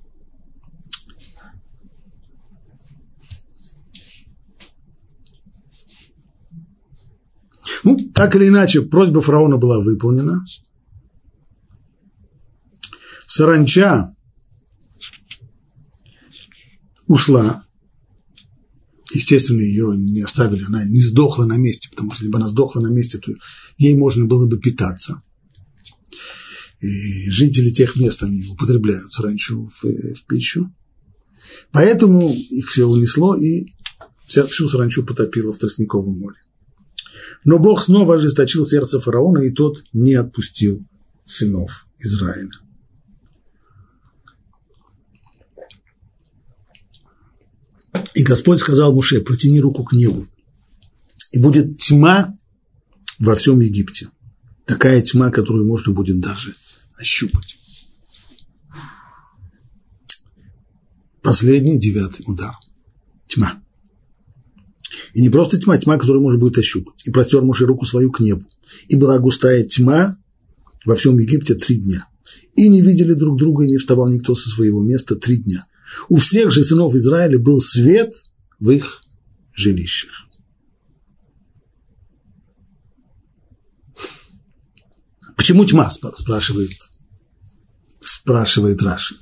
A: Ну, так или иначе, просьба фараона была выполнена. Саранча ушла, естественно, ее не оставили, она не сдохла на месте, потому что если бы она сдохла на месте, то ей можно было бы питаться. И жители тех мест, они употребляют саранчу в, в пищу. Поэтому их все унесло и вся, всю саранчу потопило в Тростниковом море. Но Бог снова ожесточил сердце фараона, и тот не отпустил сынов Израиля. И Господь сказал Муше, протяни руку к небу, и будет тьма во всем Египте. Такая тьма, которую можно будет даже ощупать. Последний, девятый удар. Тьма. И не просто тьма, тьма, которую можно будет ощупать. И простер Муше руку свою к небу. И была густая тьма во всем Египте три дня. И не видели друг друга, и не вставал никто со своего места три дня. У всех же сынов Израиля был свет в их жилищах. Почему тьма, спрашивает, спрашивает Раши.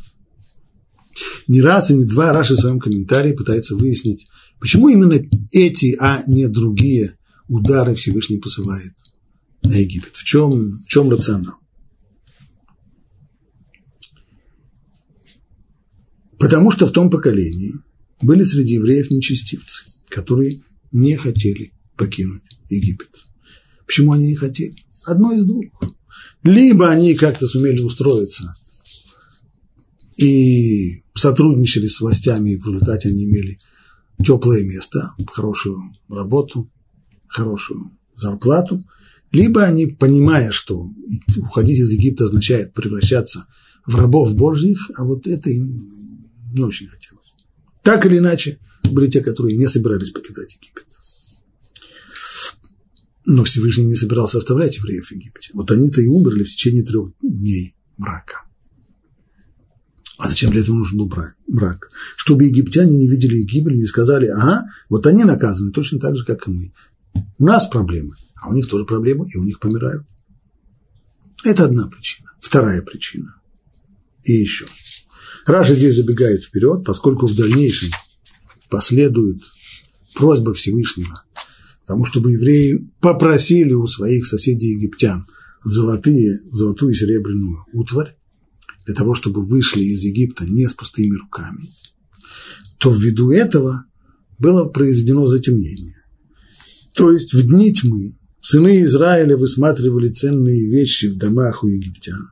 A: Не раз и не два Раши в своем комментарии пытается выяснить, почему именно эти, а не другие удары Всевышний посылает на Египет. В чем, в чем рационал? Потому что в том поколении были среди евреев нечестивцы, которые не хотели покинуть Египет. Почему они не хотели? Одно из двух. Либо они как-то сумели устроиться и сотрудничали с властями, и в результате они имели теплое место, хорошую работу, хорошую зарплату, либо они, понимая, что уходить из Египта означает превращаться в рабов Божьих, а вот это им не очень хотелось. Так или иначе, были те, которые не собирались покидать Египет. Но Всевышний не собирался оставлять евреев в Египте. Вот они-то и умерли в течение трех дней мрака. А зачем для этого нужен был мрак? Чтобы египтяне не видели гибель, не сказали, ага, вот они наказаны точно так же, как и мы. У нас проблемы, а у них тоже проблемы, и у них помирают. Это одна причина. Вторая причина. И еще. Раша здесь забегает вперед, поскольку в дальнейшем последует просьба Всевышнего, тому, чтобы евреи попросили у своих соседей египтян золотые, золотую и серебряную утварь, для того, чтобы вышли из Египта не с пустыми руками, то ввиду этого было произведено затемнение. То есть в дни тьмы сыны Израиля высматривали ценные вещи в домах у египтян.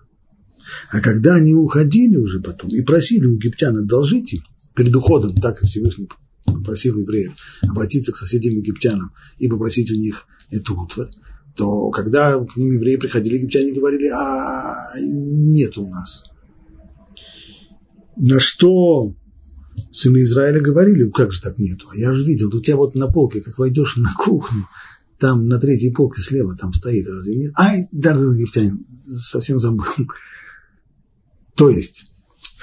A: А когда они уходили уже потом и просили у египтян одолжить им, перед уходом, так как Всевышний попросил евреев обратиться к соседям египтянам и попросить у них эту утварь, то когда к ним евреи приходили, египтяне говорили, а нет у нас. На что сыны Израиля говорили, как же так нету? А я же видел, у тебя вот на полке, как войдешь на кухню, там на третьей полке слева там стоит, разве нет? Ай, даже египтянин, совсем забыл. То есть,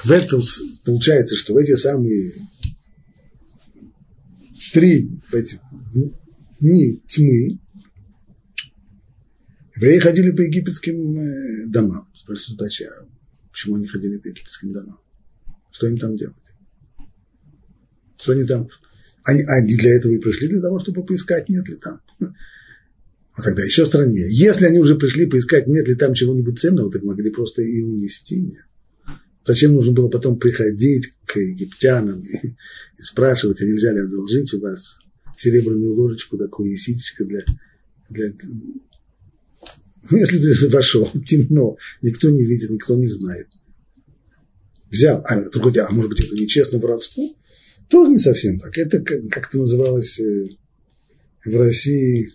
A: в этом получается, что в эти самые три в эти дни тьмы евреи ходили по египетским э, домам. Спросил задача, почему они ходили по египетским домам? Что им там делать? Что они там? Они, они для этого и пришли, для того, чтобы поискать, нет ли там. А тогда еще страннее. Если они уже пришли поискать, нет ли там чего-нибудь ценного, так могли просто и унести, нет. Зачем нужно было потом приходить к египтянам и, и спрашивать, а нельзя ли одолжить у вас серебряную ложечку такую и ситечко для, для... Ну, если ты [laughs] вошел, темно, никто не видит, никто не знает. Взял, а другой а может быть, это нечестное воровство? Тоже не совсем так. Это как это называлось э, в России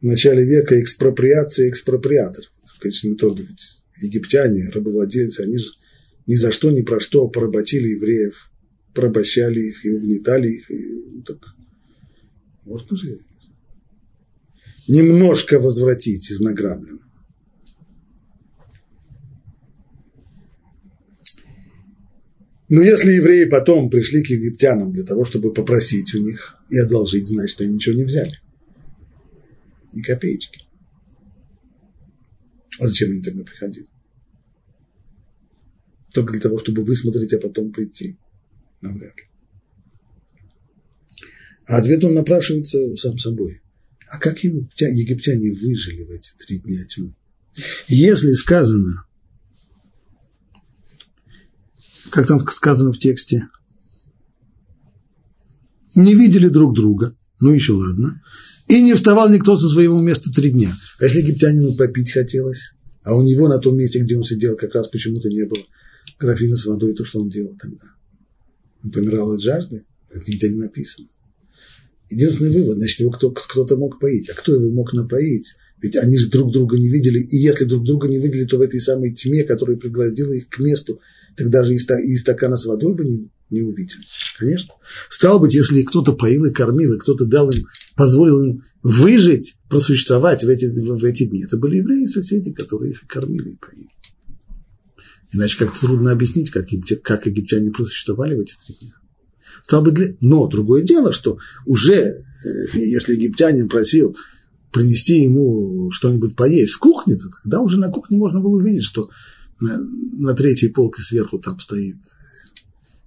A: в начале века экспроприация экспроприаторов. В конечном итоге ведь египтяне, рабовладельцы, они же ни за что, ни про что поработили евреев, порабощали их и угнетали их. И, ну, так можно же немножко возвратить из награбленного. Но если евреи потом пришли к египтянам для того, чтобы попросить у них и одолжить, значит, они ничего не взяли. Ни копеечки. А зачем они тогда приходили? только для того, чтобы высмотреть, а потом прийти. Навряд ли. А ответ он напрашивается сам собой. А как египтяне выжили в эти три дня тьмы? Если сказано, как там сказано в тексте, не видели друг друга, ну еще ладно. И не вставал никто со своего места три дня. А если египтянину попить хотелось, а у него на том месте, где он сидел, как раз почему-то не было графина с водой, то что он делал тогда? Он помирал от жажды? Это нигде не написано. Единственный вывод, значит, его кто, кто-то мог поить. А кто его мог напоить? Ведь они же друг друга не видели, и если друг друга не видели, то в этой самой тьме, которая пригвоздила их к месту, тогда же и стакана с водой бы не, не увидели. Конечно. Стало быть, если кто-то поил и кормил, и кто-то дал им, позволил им выжить, просуществовать в эти, в эти дни, это были евреи соседи, которые их и кормили, и поили. Иначе как-то трудно объяснить, как, как египтяне просуществовали в эти три дня. Стало быть, для... но другое дело, что уже, э, если египтянин просил принести ему что-нибудь поесть с кухни, то тогда уже на кухне можно было увидеть, что на, третьей полке сверху там стоит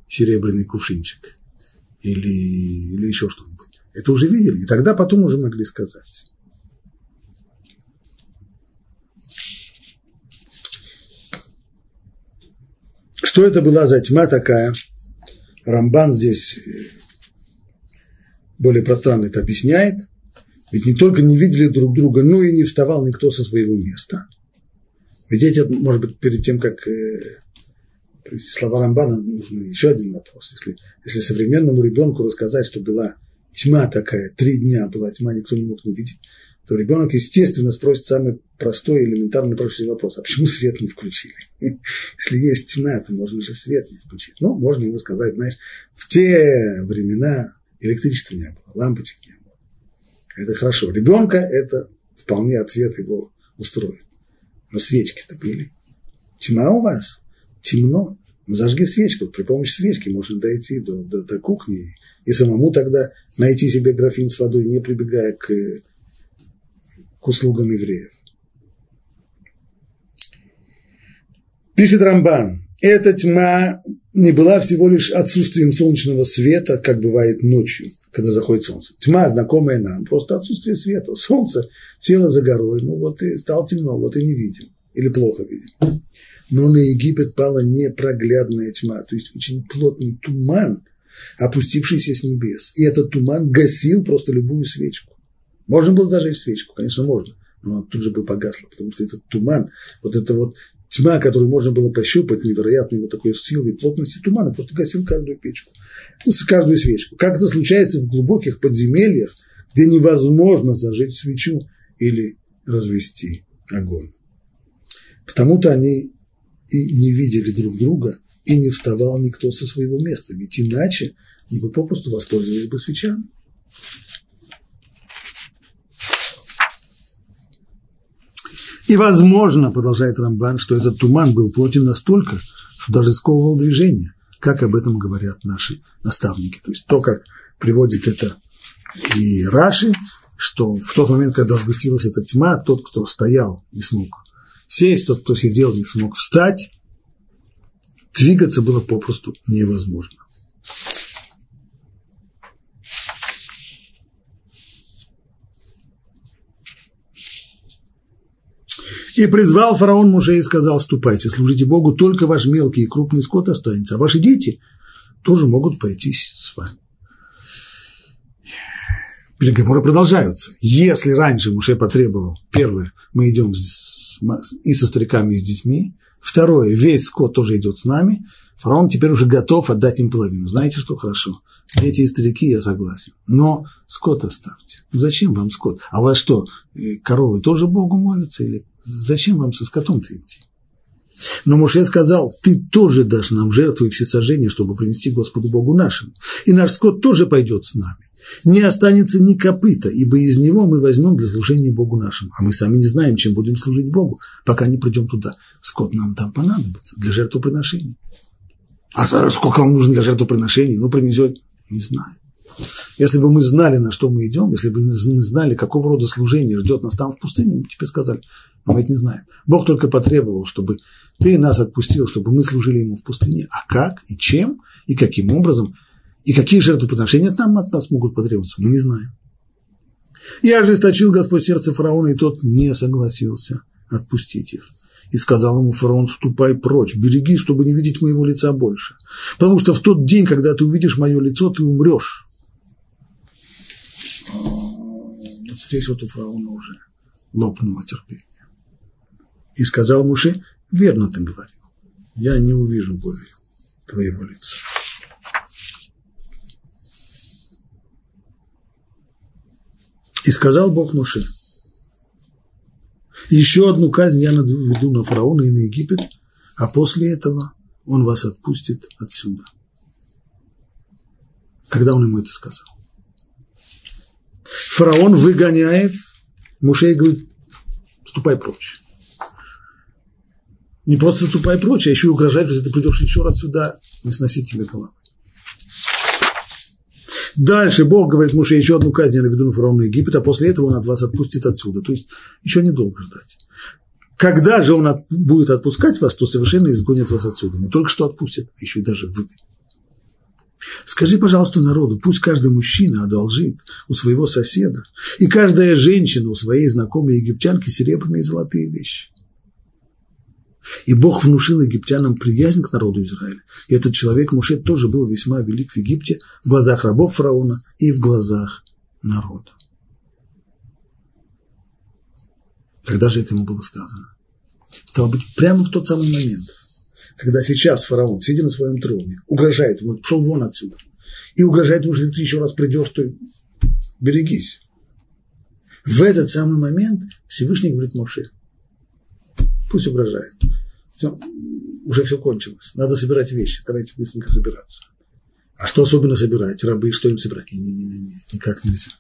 A: серебряный кувшинчик или, или еще что-нибудь. Это уже видели, и тогда потом уже могли сказать. Что это была за тьма такая? Рамбан здесь э, более пространно это объясняет. Ведь не только не видели друг друга, но и не вставал никто со своего места. Ведь эти, может быть, перед тем, как э, слова Рамбана, нужен еще один вопрос. Если, если современному ребенку рассказать, что была тьма такая, три дня была тьма, никто не мог не видеть, то ребенок, естественно, спросит самый простой, элементарный, простой вопрос, а почему свет не включили? [laughs] Если есть тьма, то можно же свет не включить. Ну, можно ему сказать, знаешь, в те времена электричества не было, лампочек не было. Это хорошо. Ребенка это вполне ответ его устроит. Но свечки-то были. Тьма у вас? Темно. Ну, зажги свечку. При помощи свечки можно дойти до, до, до кухни и самому тогда найти себе графин с водой, не прибегая к к услугам евреев. Пишет Рамбан, эта тьма не была всего лишь отсутствием солнечного света, как бывает ночью, когда заходит солнце. Тьма, знакомая нам, просто отсутствие света. [laughs] Солнце село за горой, ну вот и стало темно, вот и не видим, или плохо видим. Но на Египет пала непроглядная тьма, то есть очень плотный туман, опустившийся с небес. И этот туман гасил просто любую свечку. Можно было зажечь свечку, конечно, можно, но она тут же бы погасла, потому что этот туман, вот эта вот тьма, которую можно было пощупать, невероятной вот такой силы и плотности тумана, просто гасил каждую печку, ну, каждую свечку. Как это случается в глубоких подземельях, где невозможно зажечь свечу или развести огонь. Потому-то они и не видели друг друга, и не вставал никто со своего места, ведь иначе они бы попросту воспользовались бы свечами. И возможно, продолжает Рамбан, что этот туман был плотен настолько, что даже сковывал движение, как об этом говорят наши наставники. То есть то, как приводит это и Раши, что в тот момент, когда сгустилась эта тьма, тот, кто стоял, не смог сесть, тот, кто сидел, не смог встать, двигаться было попросту невозможно. И призвал фараон Муше и сказал, ступайте, служите Богу, только ваш мелкий и крупный скот останется, а ваши дети тоже могут пойти с вами. Переговоры продолжаются. Если раньше Муше потребовал, первое, мы идем с, и со стариками, и с детьми, второе, весь скот тоже идет с нами, фараон теперь уже готов отдать им половину. Знаете, что хорошо? Дети и старики, я согласен, но скот оставьте. Зачем вам скот? А у вас что, э, коровы тоже Богу молятся или Зачем вам со скотом-то идти? Но Муше сказал, ты тоже дашь нам жертву и всесожжение, чтобы принести Господу Богу нашему. И наш скот тоже пойдет с нами. Не останется ни копыта, ибо из него мы возьмем для служения Богу нашему. А мы сами не знаем, чем будем служить Богу, пока не придем туда. Скот нам там понадобится для жертвоприношения. А сколько вам нужно для жертвоприношения? Ну, принесет, не знаю. Если бы мы знали, на что мы идем, если бы мы знали, какого рода служение ждет нас там в пустыне, мы бы тебе сказали, мы это не знаем. Бог только потребовал, чтобы ты нас отпустил, чтобы мы служили ему в пустыне. А как, и чем, и каким образом, и какие жертвоприношения нам от нас могут потребоваться, мы не знаем. И ожесточил Господь сердце фараона, и тот не согласился отпустить их. И сказал ему фараон, ступай прочь, береги, чтобы не видеть моего лица больше. Потому что в тот день, когда ты увидишь мое лицо, ты умрешь. здесь вот у фараона уже лопнуло терпение. И сказал Муше, верно ты говорил, я не увижу более твоего лица. И сказал Бог Муше, еще одну казнь я наведу на фараона и на Египет, а после этого он вас отпустит отсюда. Когда он ему это сказал? Фараон выгоняет Муше и говорит, ступай прочь. Не просто ступай прочь, а еще и угрожает, что ты придешь еще раз сюда, не сносить тебе голову. Дальше Бог говорит Муше, еще одну казнь я наведу на фараона Египет, а после этого он от вас отпустит отсюда. То есть еще недолго ждать. Когда же он от, будет отпускать вас, то совершенно изгонит вас отсюда. Не только что отпустит, а еще и даже выгонит. Скажи, пожалуйста, народу, пусть каждый мужчина одолжит у своего соседа, и каждая женщина у своей знакомой египтянки серебряные и золотые вещи. И Бог внушил египтянам приязнь к народу Израиля. И этот человек Муше тоже был весьма велик в Египте в глазах рабов фараона и в глазах народа. Когда же это ему было сказано? Стало быть, прямо в тот самый момент, когда сейчас фараон, сидя на своем троне, угрожает ему, пошел вон отсюда, и угрожает ему, что если ты еще раз придешь, то берегись. В этот самый момент Всевышний говорит Моше, пусть угрожает все, уже все кончилось, надо собирать вещи, давайте быстренько собираться. А что особенно собирать? Рабы, что им собирать? Не-не-не, никак нельзя.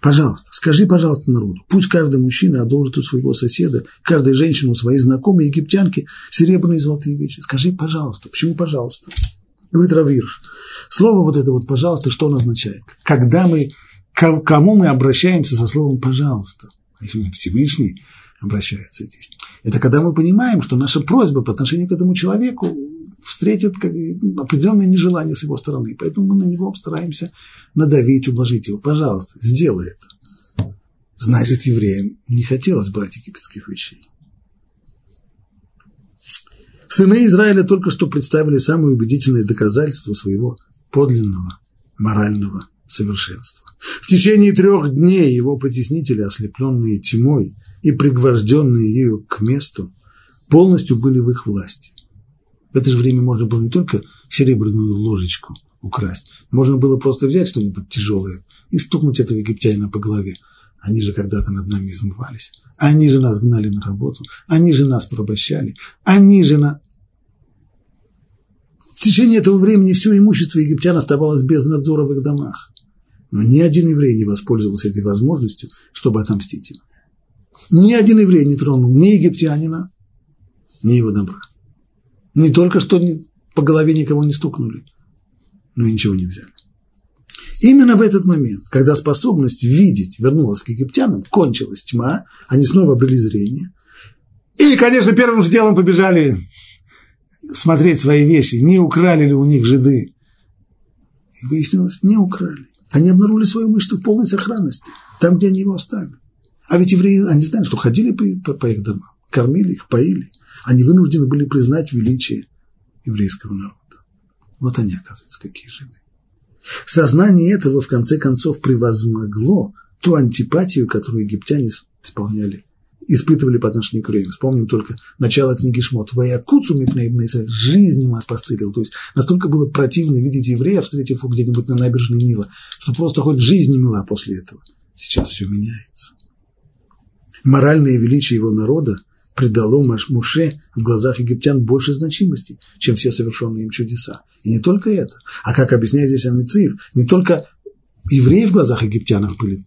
A: Пожалуйста, скажи, пожалуйста, народу, пусть каждый мужчина одолжит у своего соседа, каждая женщина у своей знакомой египтянки серебряные и золотые вещи. Скажи, пожалуйста. Почему пожалуйста? Говорит Равир. Слово вот это вот «пожалуйста» что оно означает? Когда мы, к кому мы обращаемся со словом «пожалуйста»? Всевышний обращается здесь. Это когда мы понимаем, что наша просьба по отношению к этому человеку встретит как, определенное нежелание с его стороны. Поэтому мы на него стараемся надавить, ублажить его. Пожалуйста, сделай это. Значит, евреям не хотелось брать египетских вещей. Сыны Израиля только что представили самые убедительные доказательства своего подлинного морального совершенства. В течение трех дней его потеснители, ослепленные тьмой и пригвожденные ею к месту, полностью были в их власти. В это же время можно было не только серебряную ложечку украсть, можно было просто взять что-нибудь тяжелое и стукнуть этого египтянина по голове. Они же когда-то над нами измывались. Они же нас гнали на работу. Они же нас порабощали. Они же на... В течение этого времени все имущество египтян оставалось без надзора в их домах. Но ни один еврей не воспользовался этой возможностью, чтобы отомстить им. Ни один еврей не тронул ни египтянина, ни его добра. Не только что по голове никого не стукнули, но и ничего не взяли. Именно в этот момент, когда способность видеть вернулась к египтянам, кончилась тьма, они снова обрели зрение. И, конечно, первым делом побежали смотреть свои вещи, не украли ли у них жиды. И выяснилось, не украли. Они обнаружили свое имущество в полной сохранности, там, где они его оставили. А ведь евреи, они знали, что ходили по, по, по их домам, кормили их, поили. Они вынуждены были признать величие еврейского народа. Вот они, оказывается, какие жиды. Сознание этого, в конце концов, превозмогло ту антипатию, которую египтяне исполняли, испытывали по отношению к евреям. Вспомним только начало книги Шмот. «Ваякуцу мипнейбнейса» – жизнь им опостылил. То есть настолько было противно видеть еврея, встретив его где-нибудь на набережной Нила, что просто хоть жизнь не мила после этого. Сейчас все меняется моральное величие его народа придало Муше в глазах египтян больше значимости, чем все совершенные им чудеса. И не только это. А как объясняет здесь Аницив, не только евреи в глазах египтянов были,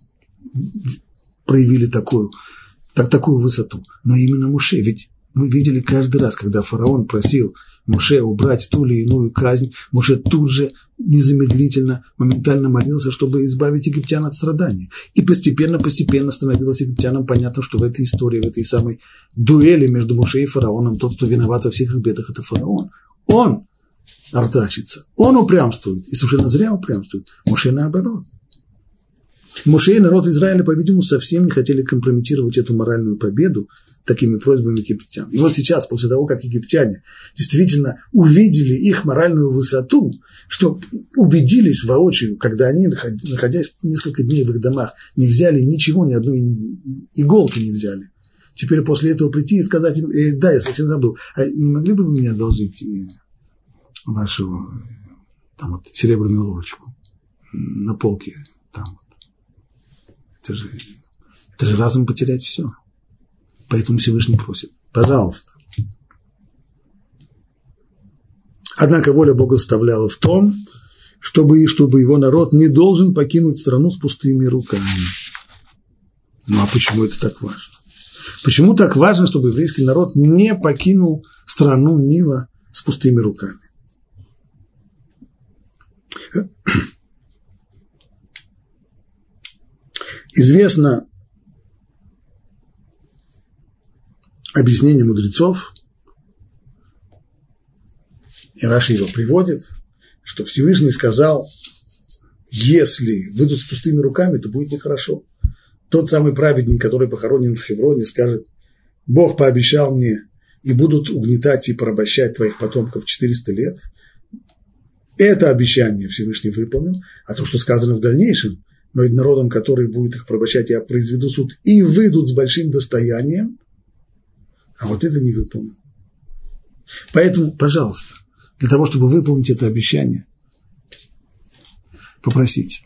A: проявили такую, так, такую высоту, но именно Муше. Ведь мы видели каждый раз, когда фараон просил Муше убрать ту или иную казнь, Муше тут же незамедлительно, моментально молился, чтобы избавить египтян от страданий. И постепенно-постепенно становилось египтянам понятно, что в этой истории, в этой самой дуэли между Муше и фараоном, тот, кто виноват во всех их бедах, это фараон. Он артачится, он упрямствует, и совершенно зря упрямствует. Муше наоборот. Муше и народ Израиля, по-видимому, совсем не хотели компрометировать эту моральную победу такими просьбами египтян. И вот сейчас, после того, как египтяне действительно увидели их моральную высоту, что убедились воочию, когда они, находясь несколько дней в их домах, не взяли ничего, ни одной иголки не взяли. Теперь после этого прийти и сказать им, э, да, я совсем забыл, а не могли бы вы мне одолжить э, вашу там вот, серебряную ложечку на полке там это же, это же разом потерять все. Поэтому Всевышний просит, пожалуйста. Однако воля Бога составляла в том, чтобы, чтобы его народ не должен покинуть страну с пустыми руками. Ну а почему это так важно? Почему так важно, чтобы еврейский народ не покинул страну Нила с пустыми руками? Известно объяснение мудрецов, и Раши его приводит, что Всевышний сказал, если выйдут с пустыми руками, то будет нехорошо. Тот самый праведник, который похоронен в Хевроне, скажет, Бог пообещал мне, и будут угнетать и порабощать твоих потомков 400 лет. Это обещание Всевышний выполнил, а то, что сказано в дальнейшем, но и народом, который будет их порабощать, я произведу суд, и выйдут с большим достоянием, а вот это не выполнил. Поэтому, пожалуйста, для того, чтобы выполнить это обещание, попросите.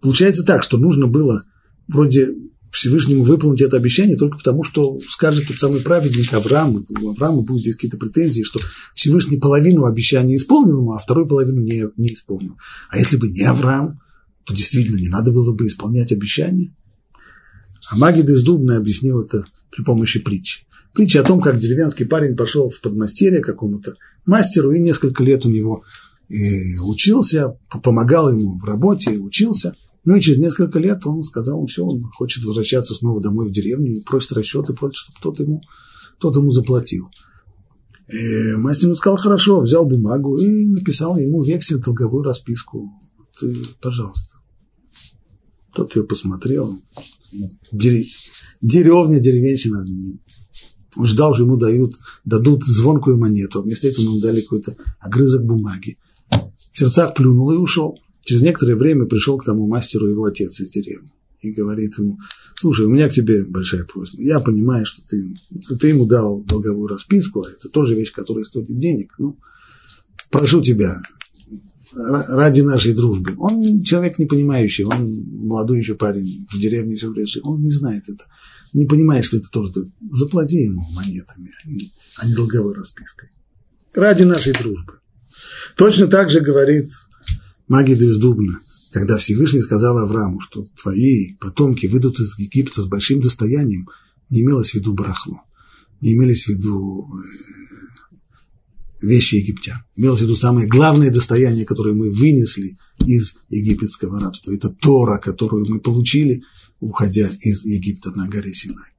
A: Получается так, что нужно было вроде Всевышнему выполнить это обещание только потому, что скажет тот самый праведник Авраам, у Авраама будут здесь какие-то претензии, что Всевышний половину обещания исполнил а вторую половину не, не исполнил. А если бы не Авраам, то действительно не надо было бы исполнять обещания. А Магид из Дубна объяснил это при помощи притчи. Притча о том, как деревенский парень пошел в подмастерье какому-то мастеру и несколько лет у него и э, учился, помогал ему в работе, учился. Ну и через несколько лет он сказал, он все, он хочет возвращаться снова домой в деревню и просит расчеты, просит, чтобы кто-то ему, кто ему заплатил. И э, мастер ему сказал, хорошо, взял бумагу и написал ему вексель, долговую расписку. Пожалуйста. Тот ее посмотрел. Деревня, деревенщина. Он ждал, что ему дают, дадут звонкую монету. А вместо этого ему дали какой-то огрызок бумаги. В сердцах плюнул и ушел. Через некоторое время пришел к тому мастеру его отец из деревни. И говорит ему, слушай, у меня к тебе большая просьба. Я понимаю, что ты, что ты ему дал долговую расписку, а это тоже вещь, которая стоит денег. Ну, прошу тебя, ради нашей дружбы. Он человек не понимающий, он молодой еще парень, в деревне все время, он не знает это, не понимает, что это тоже. Заплати ему монетами, а не, а не долговой распиской. Ради нашей дружбы. Точно так же говорит Магид из Дубна, когда Всевышний сказал Аврааму, что твои потомки выйдут из Египта с большим достоянием, не имелось в виду барахло, не имелись в виду э, вещи египтян. Имелось в виду самое главное достояние, которое мы вынесли из египетского рабства. Это Тора, которую мы получили, уходя из Египта на горе Синай.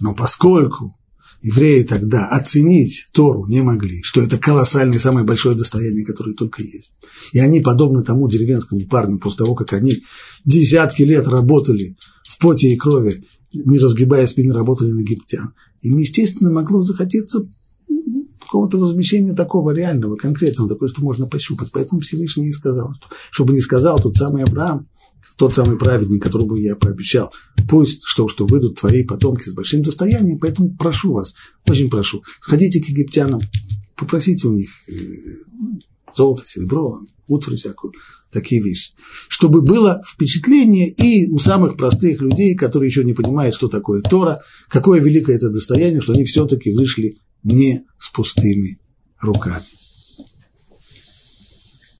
A: Но поскольку евреи тогда оценить Тору не могли, что это колоссальное, самое большое достояние, которое только есть. И они, подобно тому деревенскому парню, после того, как они десятки лет работали в поте и крови, не разгибая спины, работали на египтян, им, естественно, могло захотеться какого-то возмещения такого реального, конкретного, такое, что можно пощупать. Поэтому Всевышний и сказал, что, чтобы не сказал тот самый Авраам, тот самый праведник, которому я пообещал, пусть что, что выйдут твои потомки с большим достоянием, поэтому прошу вас, очень прошу, сходите к египтянам, попросите у них э, золото, серебро, утварь всякую, такие вещи. Чтобы было впечатление и у самых простых людей, которые еще не понимают, что такое Тора, какое великое это достояние, что они все-таки вышли не с пустыми руками.